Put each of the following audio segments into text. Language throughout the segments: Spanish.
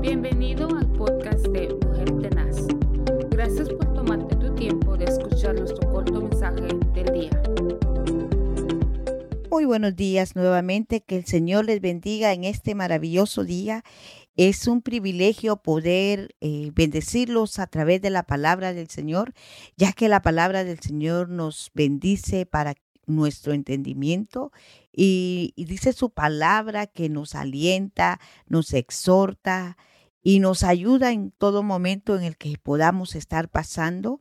Bienvenido al podcast de Mujer Tenaz. Gracias por tomarte tu tiempo de escuchar nuestro corto mensaje del día. Muy buenos días nuevamente, que el Señor les bendiga en este maravilloso día. Es un privilegio poder eh, bendecirlos a través de la palabra del Señor, ya que la palabra del Señor nos bendice para nuestro entendimiento y, y dice su palabra que nos alienta, nos exhorta, y nos ayuda en todo momento en el que podamos estar pasando.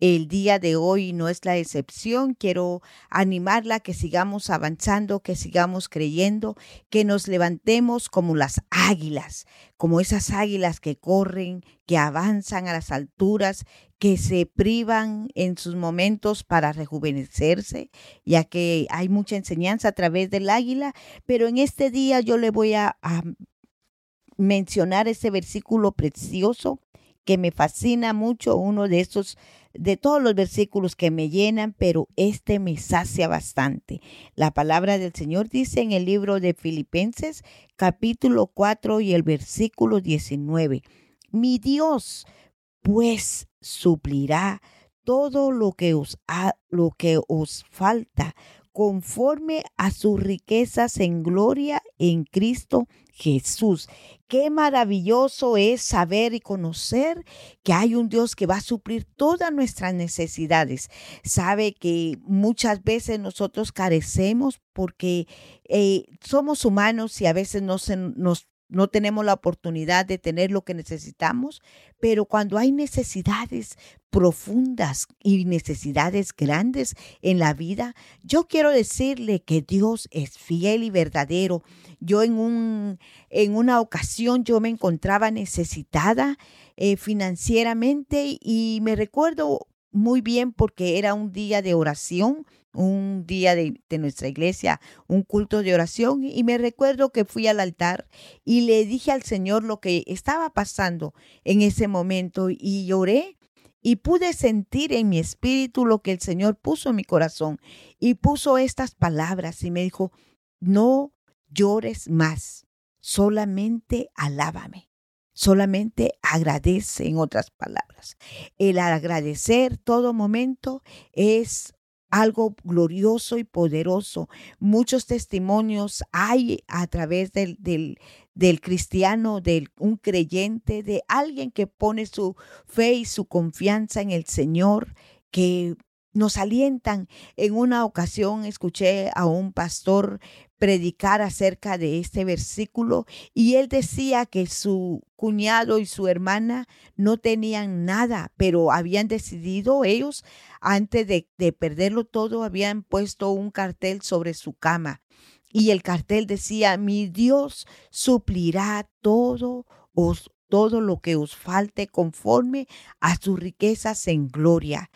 El día de hoy no es la excepción. Quiero animarla a que sigamos avanzando, que sigamos creyendo, que nos levantemos como las águilas, como esas águilas que corren, que avanzan a las alturas, que se privan en sus momentos para rejuvenecerse, ya que hay mucha enseñanza a través del águila, pero en este día yo le voy a, a mencionar ese versículo precioso que me fascina mucho, uno de esos, de todos los versículos que me llenan, pero este me sacia bastante. La palabra del Señor dice en el libro de Filipenses, capítulo 4 y el versículo 19, mi Dios, pues suplirá todo lo que os, ha, lo que os falta conforme a sus riquezas en gloria en Cristo Jesús. Qué maravilloso es saber y conocer que hay un Dios que va a suplir todas nuestras necesidades. Sabe que muchas veces nosotros carecemos porque eh, somos humanos y a veces no se, nos no tenemos la oportunidad de tener lo que necesitamos, pero cuando hay necesidades profundas y necesidades grandes en la vida, yo quiero decirle que Dios es fiel y verdadero. Yo en, un, en una ocasión yo me encontraba necesitada eh, financieramente y me recuerdo muy bien porque era un día de oración un día de, nuestra iglesia, un culto de oración, y me recuerdo que fui al altar y le dije al Señor lo que estaba pasando en ese momento y lloré y pude sentir en mi espíritu lo que el Señor puso en mi corazón y puso estas palabras y me dijo, no llores más, solamente alábame. Solamente agradece en otras palabras. El agradecer todo momento es algo glorioso y poderoso. Muchos testimonios hay a través del, del, del cristiano, de un creyente, de alguien que pone su fe y su confianza en el Señor, que nos alientan. En una ocasión escuché a un pastor predicar acerca de este versículo y él decía que su cuñado y su hermana no tenían nada, pero habían decidido ellos, antes de, de perderlo todo, habían puesto un cartel sobre su cama y el cartel decía, mi Dios suplirá todo os todo lo que os falte conforme a sus riquezas en gloria.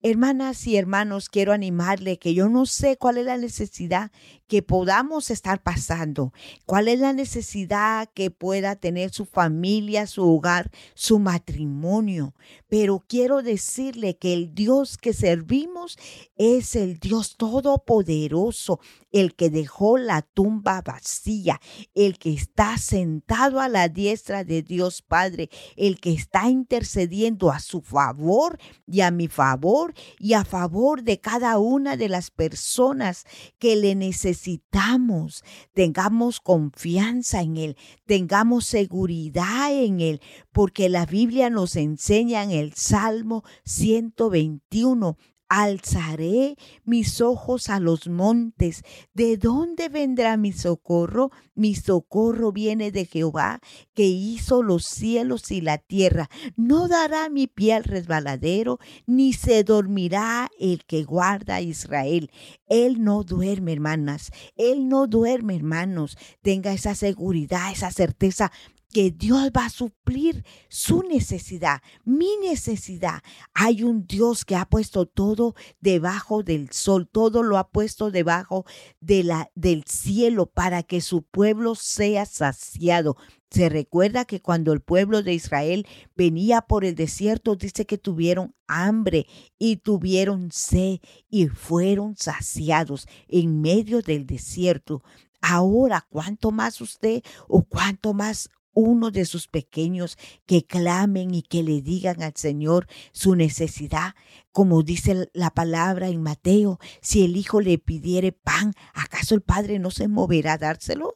Hermanas y hermanos, quiero animarle que yo no sé cuál es la necesidad que podamos estar pasando, cuál es la necesidad que pueda tener su familia, su hogar, su matrimonio, pero quiero decirle que el Dios que servimos es el Dios todopoderoso, el que dejó la tumba vacía, el que está sentado a la diestra de Dios Padre, el que está intercediendo a su favor y a mi favor y a favor de cada una de las personas que le necesitamos. Tengamos confianza en Él, tengamos seguridad en Él, porque la Biblia nos enseña en el Salmo 121 Alzaré mis ojos a los montes. ¿De dónde vendrá mi socorro? Mi socorro viene de Jehová, que hizo los cielos y la tierra. No dará mi pie al resbaladero, ni se dormirá el que guarda a Israel. Él no duerme, hermanas. Él no duerme, hermanos. Tenga esa seguridad, esa certeza que Dios va a suplir su necesidad, mi necesidad. Hay un Dios que ha puesto todo debajo del sol, todo lo ha puesto debajo de la, del cielo para que su pueblo sea saciado. Se recuerda que cuando el pueblo de Israel venía por el desierto, dice que tuvieron hambre y tuvieron sed y fueron saciados en medio del desierto. Ahora, ¿cuánto más usted o cuánto más uno de sus pequeños que clamen y que le digan al Señor su necesidad. Como dice la palabra en Mateo, si el hijo le pidiere pan, ¿acaso el padre no se moverá a dárselo?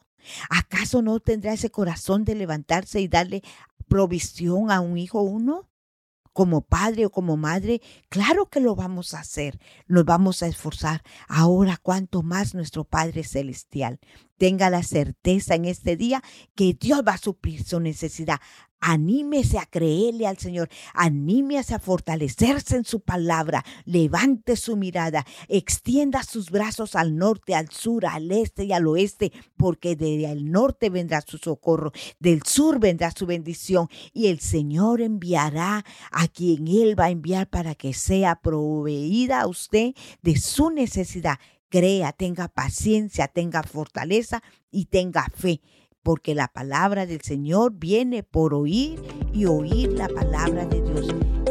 ¿Acaso no tendrá ese corazón de levantarse y darle provisión a un hijo uno? como padre o como madre, claro que lo vamos a hacer, nos vamos a esforzar. Ahora, cuanto más nuestro Padre Celestial tenga la certeza en este día que Dios va a suplir su necesidad. Anímese a creerle al Señor, anímese a fortalecerse en su palabra, levante su mirada, extienda sus brazos al norte, al sur, al este y al oeste, porque del norte vendrá su socorro, del sur vendrá su bendición y el Señor enviará a quien Él va a enviar para que sea proveída a usted de su necesidad. Crea, tenga paciencia, tenga fortaleza y tenga fe porque la palabra del Señor viene por oír y oír la palabra de Dios.